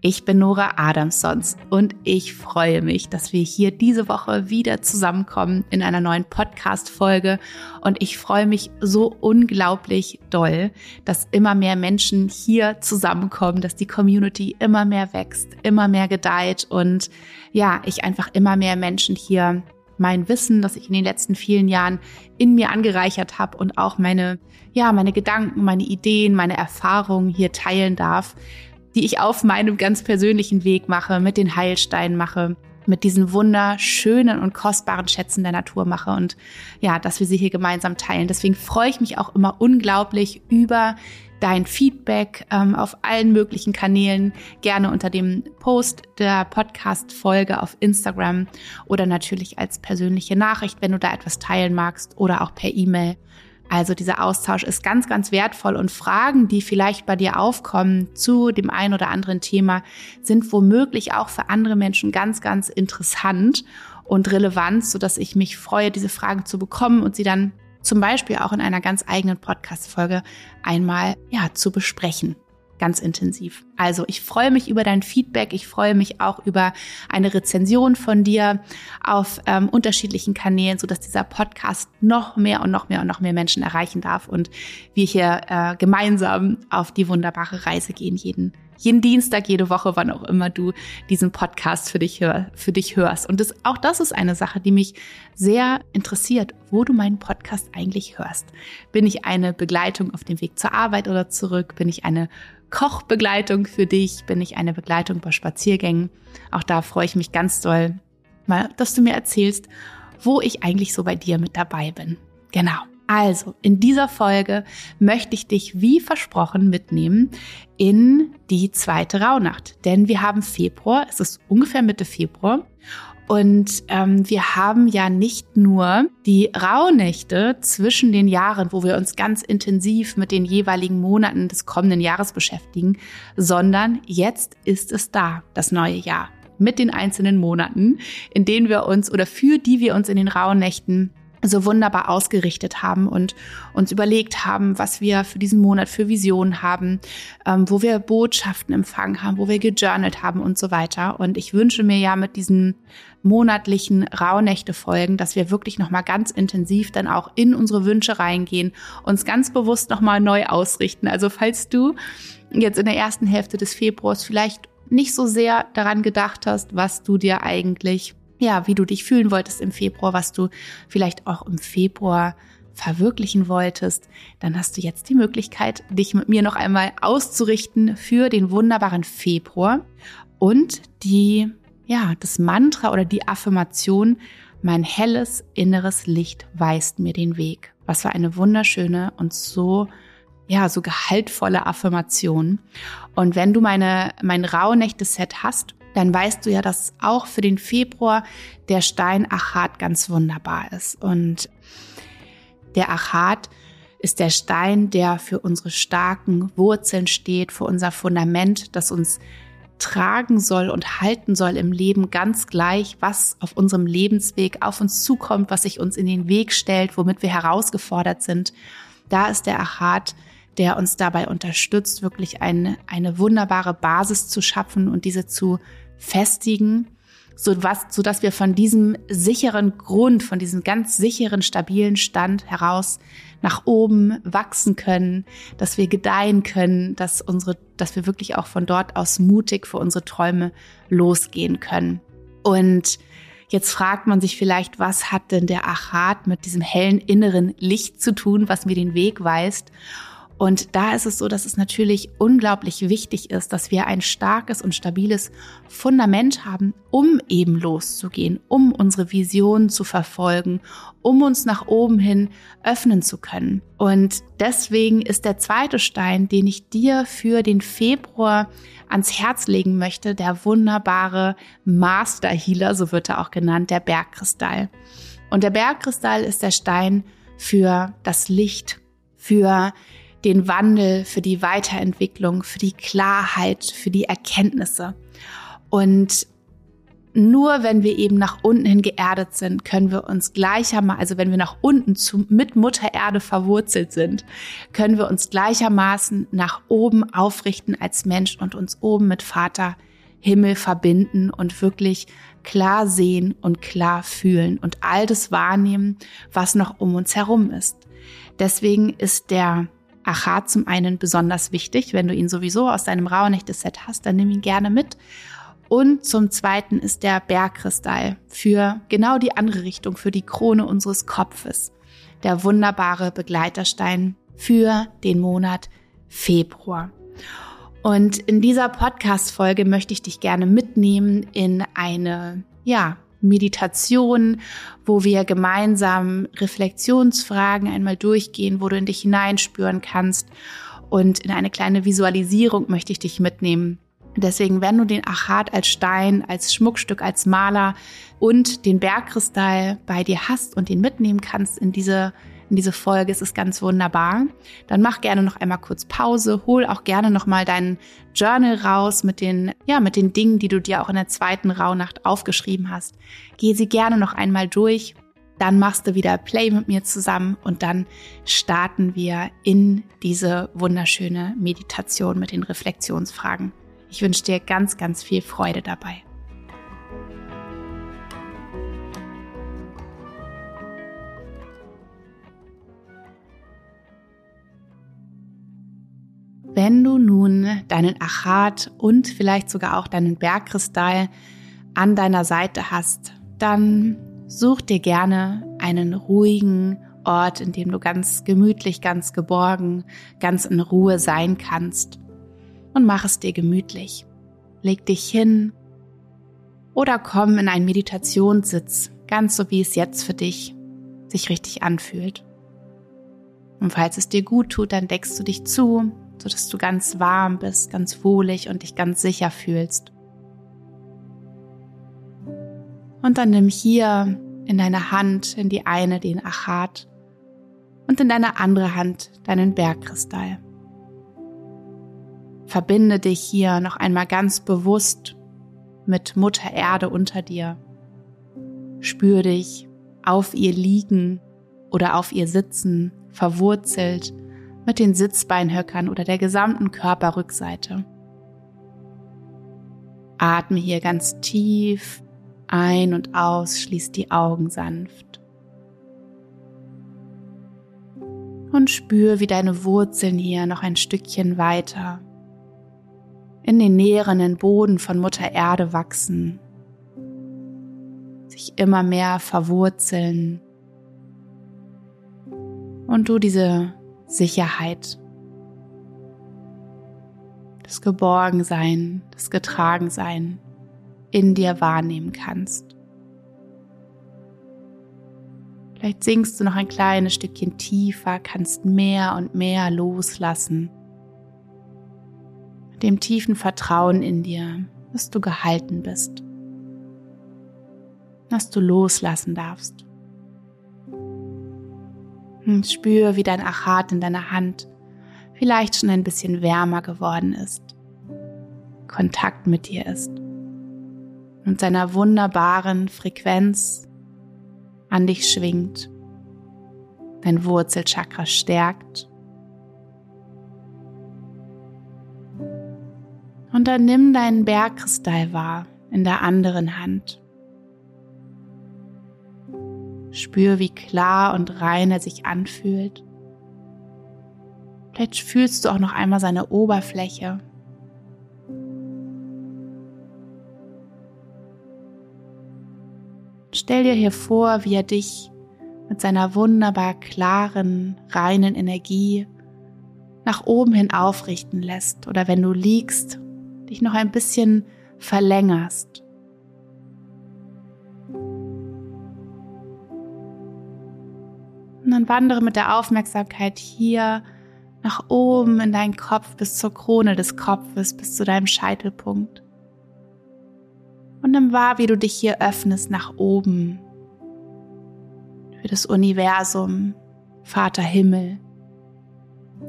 Ich bin Nora Adamsons und ich freue mich, dass wir hier diese Woche wieder zusammenkommen in einer neuen Podcast-Folge. Und ich freue mich so unglaublich doll, dass immer mehr Menschen hier zusammenkommen, dass die Community immer mehr wächst, immer mehr gedeiht und ja, ich einfach immer mehr Menschen hier mein Wissen, das ich in den letzten vielen Jahren in mir angereichert habe und auch meine, ja, meine Gedanken, meine Ideen, meine Erfahrungen hier teilen darf die ich auf meinem ganz persönlichen Weg mache, mit den Heilsteinen mache, mit diesen wunderschönen und kostbaren Schätzen der Natur mache und ja, dass wir sie hier gemeinsam teilen. Deswegen freue ich mich auch immer unglaublich über dein Feedback ähm, auf allen möglichen Kanälen, gerne unter dem Post der Podcast-Folge auf Instagram oder natürlich als persönliche Nachricht, wenn du da etwas teilen magst oder auch per E-Mail. Also dieser Austausch ist ganz, ganz wertvoll und Fragen, die vielleicht bei dir aufkommen zu dem einen oder anderen Thema, sind womöglich auch für andere Menschen ganz, ganz interessant und relevant, so dass ich mich freue, diese Fragen zu bekommen und sie dann zum Beispiel auch in einer ganz eigenen Podcast-Folge einmal, ja, zu besprechen ganz intensiv. Also ich freue mich über dein Feedback. Ich freue mich auch über eine Rezension von dir auf ähm, unterschiedlichen Kanälen, so dass dieser Podcast noch mehr und noch mehr und noch mehr Menschen erreichen darf und wir hier äh, gemeinsam auf die wunderbare Reise gehen jeden jeden Dienstag, jede Woche, wann auch immer du diesen Podcast für dich, hör, für dich hörst. Und das, auch das ist eine Sache, die mich sehr interessiert, wo du meinen Podcast eigentlich hörst. Bin ich eine Begleitung auf dem Weg zur Arbeit oder zurück? Bin ich eine Kochbegleitung für dich? Bin ich eine Begleitung bei Spaziergängen? Auch da freue ich mich ganz doll, mal, dass du mir erzählst, wo ich eigentlich so bei dir mit dabei bin. Genau. Also, in dieser Folge möchte ich dich wie versprochen mitnehmen in die zweite Rauhnacht. Denn wir haben Februar, es ist ungefähr Mitte Februar. Und ähm, wir haben ja nicht nur die Rauhnächte zwischen den Jahren, wo wir uns ganz intensiv mit den jeweiligen Monaten des kommenden Jahres beschäftigen, sondern jetzt ist es da, das neue Jahr, mit den einzelnen Monaten, in denen wir uns oder für die wir uns in den Rauhnächten so wunderbar ausgerichtet haben und uns überlegt haben, was wir für diesen Monat für Visionen haben, ähm, wo wir Botschaften empfangen haben, wo wir gejournalt haben und so weiter. Und ich wünsche mir ja mit diesen monatlichen Rauhnächte folgen, dass wir wirklich nochmal ganz intensiv dann auch in unsere Wünsche reingehen, uns ganz bewusst nochmal neu ausrichten. Also falls du jetzt in der ersten Hälfte des Februars vielleicht nicht so sehr daran gedacht hast, was du dir eigentlich ja, wie du dich fühlen wolltest im Februar, was du vielleicht auch im Februar verwirklichen wolltest, dann hast du jetzt die Möglichkeit, dich mit mir noch einmal auszurichten für den wunderbaren Februar und die, ja, das Mantra oder die Affirmation, mein helles inneres Licht weist mir den Weg. Was für eine wunderschöne und so ja, so gehaltvolle Affirmation. Und wenn du meine, mein Rauhnächte-Set hast, dann weißt du ja, dass auch für den Februar der Stein Achat ganz wunderbar ist. Und der Achat ist der Stein, der für unsere starken Wurzeln steht, für unser Fundament, das uns tragen soll und halten soll im Leben ganz gleich, was auf unserem Lebensweg auf uns zukommt, was sich uns in den Weg stellt, womit wir herausgefordert sind. Da ist der Achat der uns dabei unterstützt, wirklich eine, eine wunderbare Basis zu schaffen und diese zu festigen, so was, so dass wir von diesem sicheren Grund, von diesem ganz sicheren, stabilen Stand heraus nach oben wachsen können, dass wir gedeihen können, dass unsere, dass wir wirklich auch von dort aus mutig für unsere Träume losgehen können. Und Jetzt fragt man sich vielleicht, was hat denn der Achat mit diesem hellen inneren Licht zu tun, was mir den Weg weist? Und da ist es so, dass es natürlich unglaublich wichtig ist, dass wir ein starkes und stabiles Fundament haben, um eben loszugehen, um unsere Vision zu verfolgen, um uns nach oben hin öffnen zu können. Und deswegen ist der zweite Stein, den ich dir für den Februar ans Herz legen möchte, der wunderbare Master Healer, so wird er auch genannt, der Bergkristall. Und der Bergkristall ist der Stein für das Licht, für den Wandel, für die Weiterentwicklung, für die Klarheit, für die Erkenntnisse. Und nur wenn wir eben nach unten hin geerdet sind, können wir uns gleichermaßen, also wenn wir nach unten zu, mit Mutter Erde verwurzelt sind, können wir uns gleichermaßen nach oben aufrichten als Mensch und uns oben mit Vater Himmel verbinden und wirklich klar sehen und klar fühlen und all das wahrnehmen, was noch um uns herum ist. Deswegen ist der Achat zum einen besonders wichtig. Wenn du ihn sowieso aus deinem Rauhnächte-Set hast, dann nimm ihn gerne mit. Und zum Zweiten ist der Bergkristall für genau die andere Richtung, für die Krone unseres Kopfes. Der wunderbare Begleiterstein für den Monat Februar. Und in dieser Podcast-Folge möchte ich dich gerne mitnehmen in eine, ja, Meditation, wo wir gemeinsam Reflexionsfragen einmal durchgehen, wo du in dich hineinspüren kannst. Und in eine kleine Visualisierung möchte ich dich mitnehmen, Deswegen, wenn du den Achat als Stein, als Schmuckstück, als Maler und den Bergkristall bei dir hast und ihn mitnehmen kannst in diese in diese Folge, ist es ganz wunderbar. Dann mach gerne noch einmal kurz Pause, hol auch gerne noch mal deinen Journal raus mit den ja, mit den Dingen, die du dir auch in der zweiten Rauhnacht aufgeschrieben hast. Geh sie gerne noch einmal durch. Dann machst du wieder Play mit mir zusammen und dann starten wir in diese wunderschöne Meditation mit den Reflexionsfragen. Ich wünsche dir ganz, ganz viel Freude dabei. Wenn du nun deinen Achat und vielleicht sogar auch deinen Bergkristall an deiner Seite hast, dann such dir gerne einen ruhigen Ort, in dem du ganz gemütlich, ganz geborgen, ganz in Ruhe sein kannst und mach es dir gemütlich. Leg dich hin oder komm in einen Meditationssitz, ganz so wie es jetzt für dich sich richtig anfühlt. Und falls es dir gut tut, dann deckst du dich zu, sodass du ganz warm bist, ganz wohlig und dich ganz sicher fühlst. Und dann nimm hier in deine Hand, in die eine den Achat und in deine andere Hand deinen Bergkristall. Verbinde dich hier noch einmal ganz bewusst mit Mutter Erde unter dir. Spür dich auf ihr liegen oder auf ihr sitzen, verwurzelt mit den Sitzbeinhöckern oder der gesamten Körperrückseite. Atme hier ganz tief ein und aus, schließ die Augen sanft. Und spür, wie deine Wurzeln hier noch ein Stückchen weiter in den näherenden Boden von Mutter Erde wachsen, sich immer mehr verwurzeln und du diese Sicherheit, das Geborgensein, das Getragensein in dir wahrnehmen kannst. Vielleicht sinkst du noch ein kleines Stückchen tiefer, kannst mehr und mehr loslassen dem tiefen Vertrauen in dir, dass du gehalten bist, dass du loslassen darfst. Spür, wie dein Achat in deiner Hand vielleicht schon ein bisschen wärmer geworden ist, Kontakt mit dir ist und seiner wunderbaren Frequenz an dich schwingt, dein Wurzelchakra stärkt Und dann nimm deinen Bergkristall wahr in der anderen Hand. Spür, wie klar und rein er sich anfühlt. Vielleicht fühlst du auch noch einmal seine Oberfläche. Stell dir hier vor, wie er dich mit seiner wunderbar klaren, reinen Energie nach oben hin aufrichten lässt oder wenn du liegst dich noch ein bisschen verlängerst. Wandere mit der Aufmerksamkeit hier nach oben in deinen Kopf bis zur Krone des Kopfes, bis zu deinem Scheitelpunkt. Und nimm wahr, wie du dich hier öffnest nach oben für das Universum, Vater Himmel,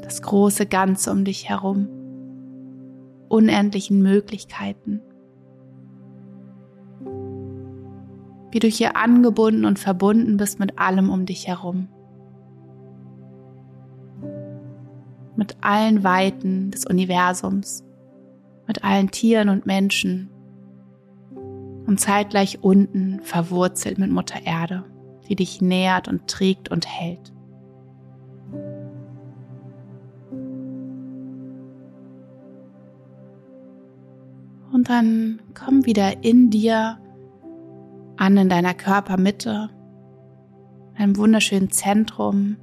das große Ganze um dich herum unendlichen Möglichkeiten. wie du hier angebunden und verbunden bist mit allem um dich herum. Mit allen Weiten des Universums, mit allen Tieren und Menschen und zeitgleich unten verwurzelt mit Mutter Erde, die dich nährt und trägt und hält. Und dann komm wieder in dir an, in deiner Körpermitte, einem wunderschönen Zentrum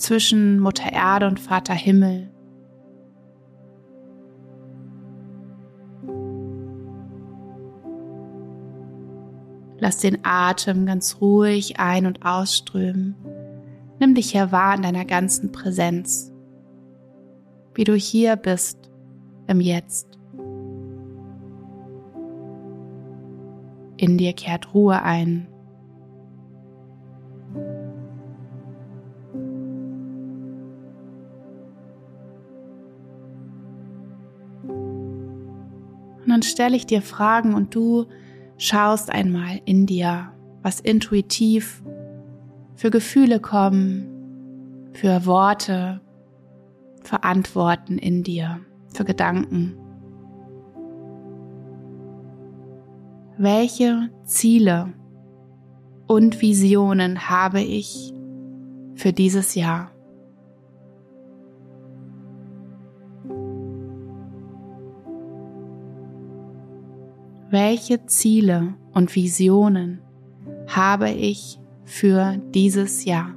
zwischen Mutter Erde und Vater Himmel. Lass den Atem ganz ruhig ein- und ausströmen. Nimm dich hier wahr in deiner ganzen Präsenz, wie du hier bist im Jetzt. In dir kehrt Ruhe ein. Dann stelle ich dir Fragen und du schaust einmal in dir, was intuitiv für Gefühle kommen, für Worte, für Antworten in dir, für Gedanken. welche Ziele und Visionen habe ich für dieses Jahr? Welche Ziele und Visionen habe ich für dieses Jahr?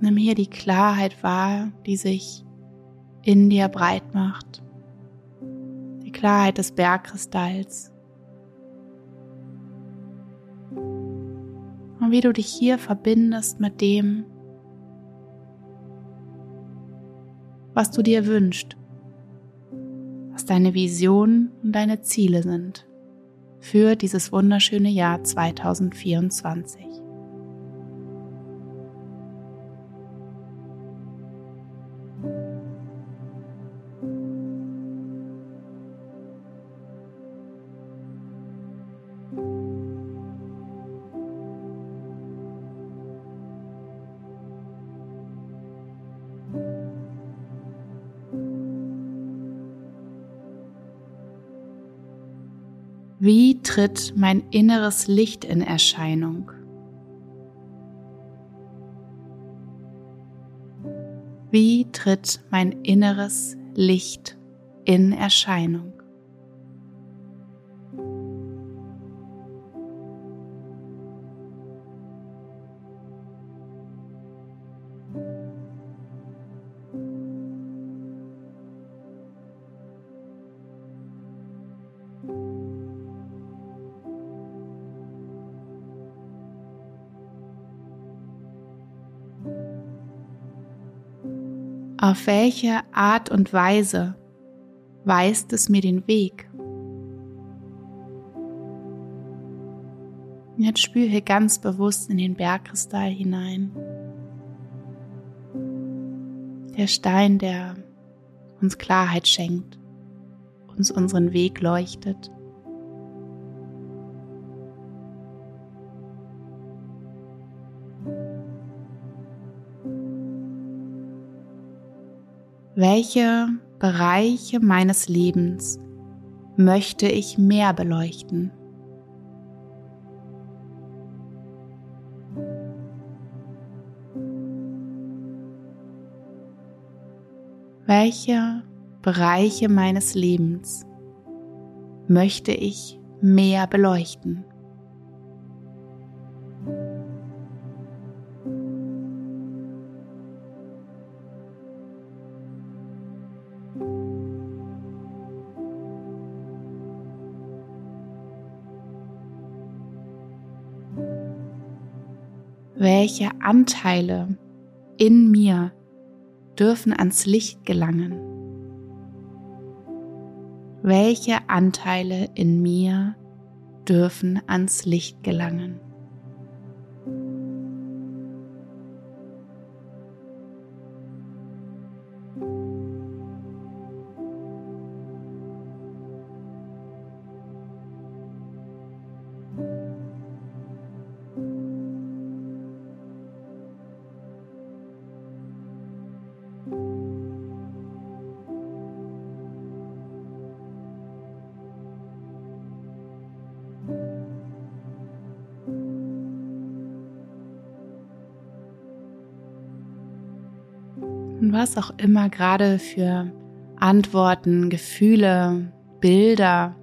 Nimm hier die Klarheit wahr, die sich in dir breit macht. Die Klarheit des Bergkristalls. Und wie du dich hier verbindest mit dem, was du dir wünschst, was deine Visionen und deine Ziele sind für dieses wunderschöne Jahr 2024. tritt mein inneres Licht in Erscheinung? Wie tritt mein inneres Licht in Erscheinung? Auf welche Art und Weise weist es mir den Weg? Jetzt spüre hier ganz bewusst in den Bergkristall hinein. Der Stein, der uns Klarheit schenkt, uns unseren Weg leuchtet. Welche Bereiche meines Lebens möchte ich mehr beleuchten? Welche Bereiche meines Lebens möchte ich mehr beleuchten? Welche Anteile in mir dürfen ans Licht gelangen? Welche Anteile in mir dürfen ans Licht gelangen? Und was auch immer gerade für Antworten, Gefühle, Bilder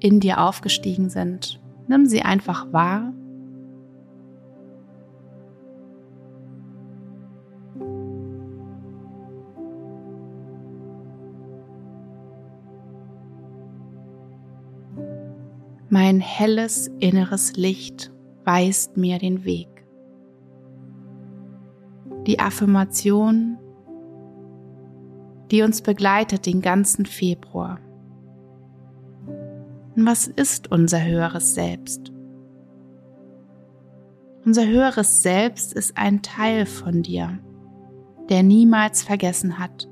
in dir aufgestiegen sind, nimm sie einfach wahr Mein helles inneres Licht weist mir den Weg. Die Affirmation, die uns begleitet den ganzen Februar. Was ist unser höheres Selbst? Unser höheres Selbst ist ein Teil von dir, der niemals vergessen hat,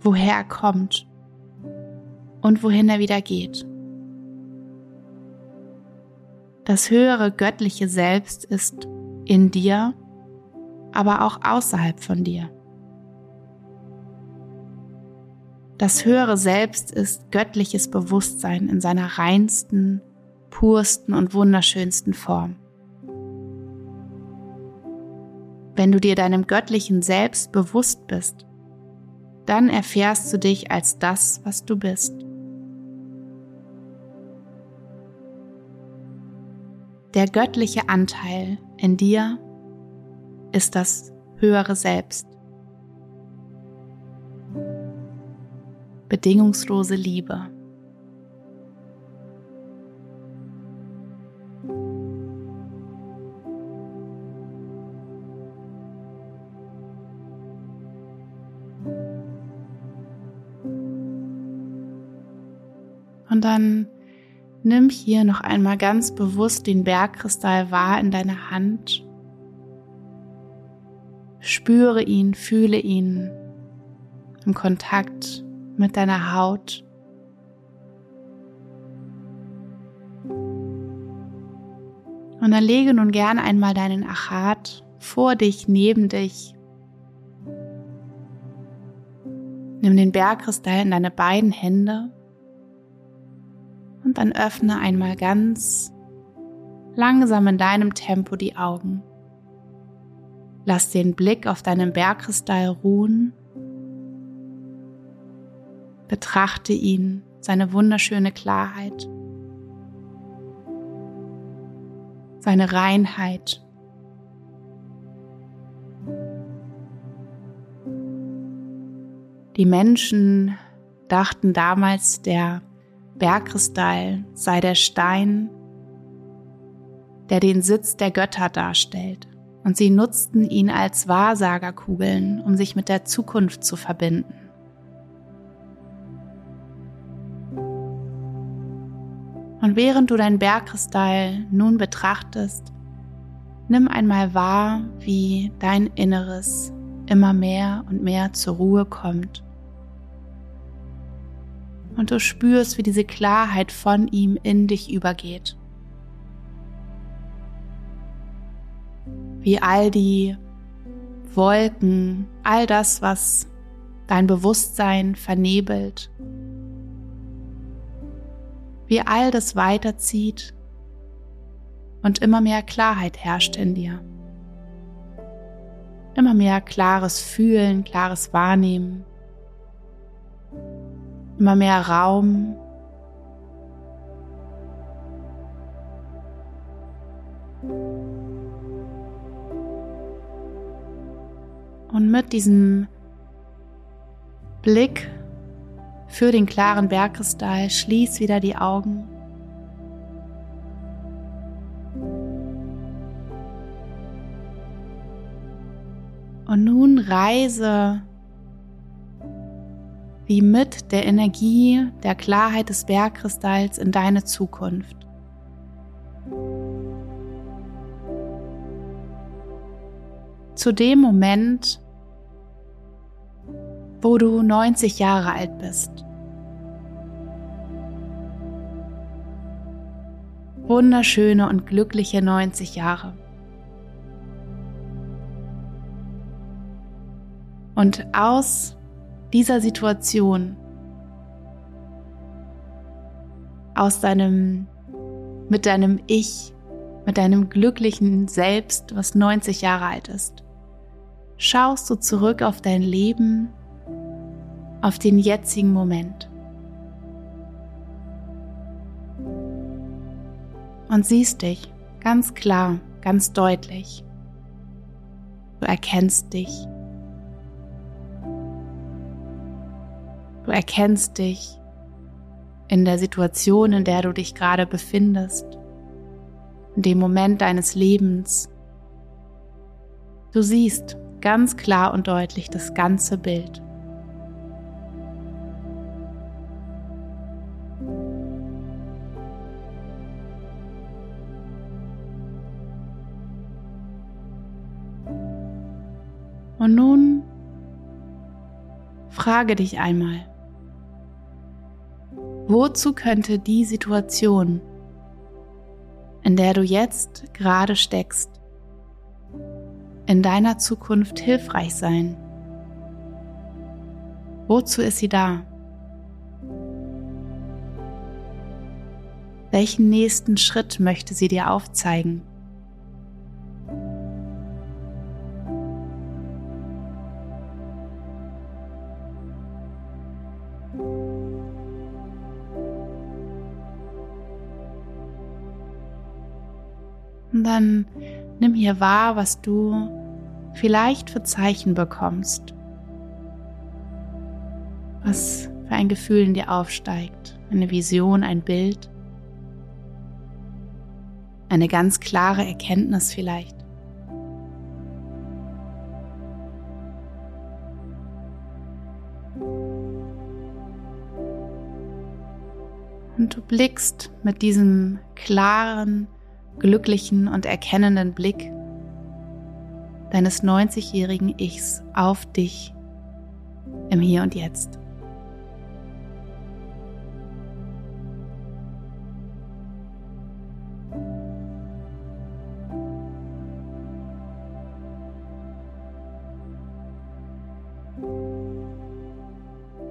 woher er kommt und wohin er wieder geht. Das höhere göttliche Selbst ist in dir, aber auch außerhalb von dir. Das höhere Selbst ist göttliches Bewusstsein in seiner reinsten, pursten und wunderschönsten Form. Wenn du dir deinem göttlichen Selbst bewusst bist, dann erfährst du dich als das, was du bist. Der göttliche Anteil in dir ist das höhere Selbst. Bedingungslose Liebe. Und dann Nimm hier noch einmal ganz bewusst den Bergkristall wahr in deiner Hand. Spüre ihn, fühle ihn im Kontakt mit deiner Haut. Und dann lege nun gerne einmal deinen Achat vor dich, neben dich. Nimm den Bergkristall in deine beiden Hände und dann öffne einmal ganz langsam in deinem Tempo die Augen. Lass den Blick auf deinen Bergkristall ruhen. Betrachte ihn, seine wunderschöne Klarheit, seine Reinheit. Die Menschen dachten damals, der Bergkristall sei der Stein, der den Sitz der Götter darstellt, und sie nutzten ihn als Wahrsagerkugeln, um sich mit der Zukunft zu verbinden. Und während du dein Bergkristall nun betrachtest, nimm einmal wahr, wie dein Inneres immer mehr und mehr zur Ruhe kommt und du spürst, wie diese Klarheit von ihm in dich übergeht. Wie all die Wolken, all das, was dein Bewusstsein vernebelt, wie all das weiterzieht und immer mehr Klarheit herrscht in dir. Immer mehr klares Fühlen, klares Wahrnehmen immer mehr Raum. Und mit diesem Blick für den klaren Bergkristall schließ wieder die Augen. Und nun reise wie mit der Energie der Klarheit des Bergkristalls in deine Zukunft. Zu dem Moment, wo du 90 Jahre alt bist. Wunderschöne und glückliche 90 Jahre. Und aus dieser Situation aus deinem, mit deinem Ich, mit deinem glücklichen Selbst, was 90 Jahre alt ist. schaust du zurück auf dein Leben, auf den jetzigen Moment. Und siehst dich ganz klar, ganz deutlich. Du erkennst dich. Du erkennst dich in der Situation, in der du dich gerade befindest, in dem Moment deines Lebens. Du siehst ganz klar und deutlich das ganze Bild. Und nun frage dich einmal, wozu könnte die Situation, in der du jetzt gerade steckst, in deiner Zukunft hilfreich sein? Wozu ist sie da? Welchen nächsten Schritt möchte sie dir aufzeigen? Dann nimm hier wahr, was du vielleicht für Zeichen bekommst. Was für ein Gefühl in dir aufsteigt. Eine Vision, ein Bild. Eine ganz klare Erkenntnis vielleicht. Und du blickst mit diesem klaren, glücklichen und erkennenden Blick deines 90-jährigen Ichs auf dich im Hier und Jetzt.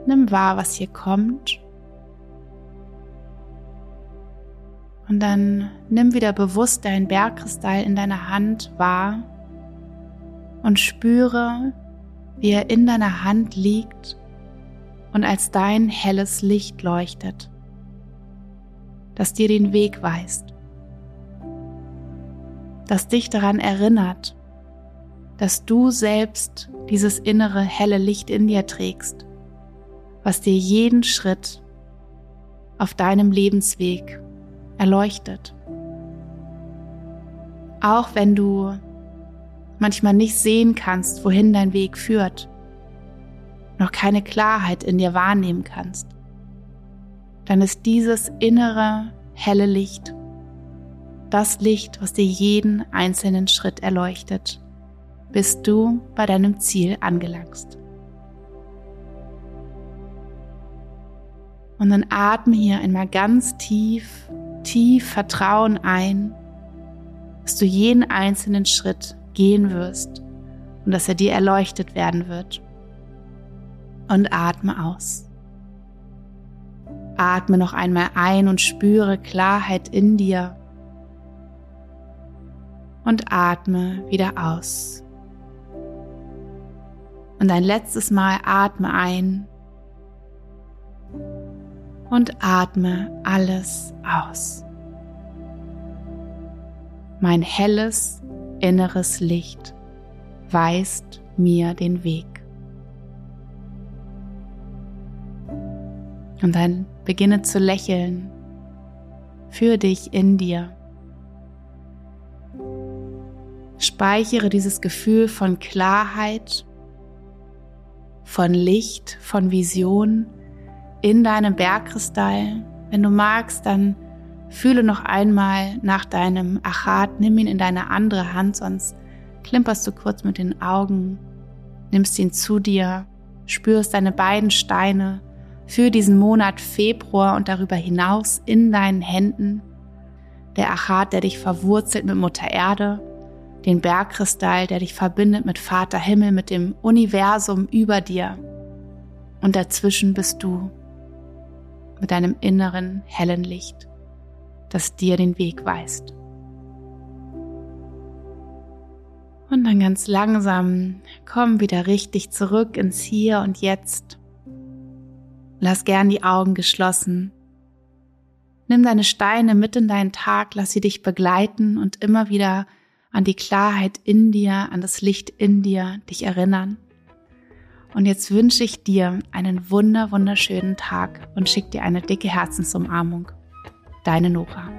Nimm wahr, was hier kommt Und dann nimm wieder bewusst deinen Bergkristall in deiner Hand wahr und spüre, wie er in deiner Hand liegt und als dein helles Licht leuchtet, das dir den Weg weist, das dich daran erinnert, dass du selbst dieses innere helle Licht in dir trägst, was dir jeden Schritt auf deinem Lebensweg erleuchtet. Auch wenn du manchmal nicht sehen kannst, wohin dein Weg führt, noch keine Klarheit in dir wahrnehmen kannst, dann ist dieses innere helle Licht das Licht, was dir jeden einzelnen Schritt erleuchtet, bis du bei deinem Ziel angelangst. Und dann atme hier einmal ganz tief tief Vertrauen ein, dass du jeden einzelnen Schritt gehen wirst und dass er dir erleuchtet werden wird. Und atme aus. Atme noch einmal ein und spüre Klarheit in dir. Und atme wieder aus. Und ein letztes Mal atme ein und atme alles aus. Mein helles inneres Licht weist mir den Weg. Und dann beginne zu lächeln für dich in dir. Speichere dieses Gefühl von Klarheit, von Licht, von Vision in deinem Bergkristall. Wenn du magst, dann fühle noch einmal nach deinem Achat, nimm ihn in deine andere Hand, sonst klimperst du kurz mit den Augen, nimmst ihn zu dir, spürst deine beiden Steine für diesen Monat Februar und darüber hinaus in deinen Händen. Der Achat, der dich verwurzelt mit Mutter Erde, den Bergkristall, der dich verbindet mit Vater Himmel, mit dem Universum über dir. Und dazwischen bist du mit deinem inneren hellen Licht, das dir den Weg weist. Und dann ganz langsam komm wieder richtig zurück ins Hier und Jetzt. Lass gern die Augen geschlossen. Nimm deine Steine mit in deinen Tag, lass sie dich begleiten und immer wieder an die Klarheit in dir, an das Licht in dir dich erinnern. Und jetzt wünsche ich dir einen wunder, wunderschönen Tag und schick dir eine dicke Herzensumarmung. Deine Nora.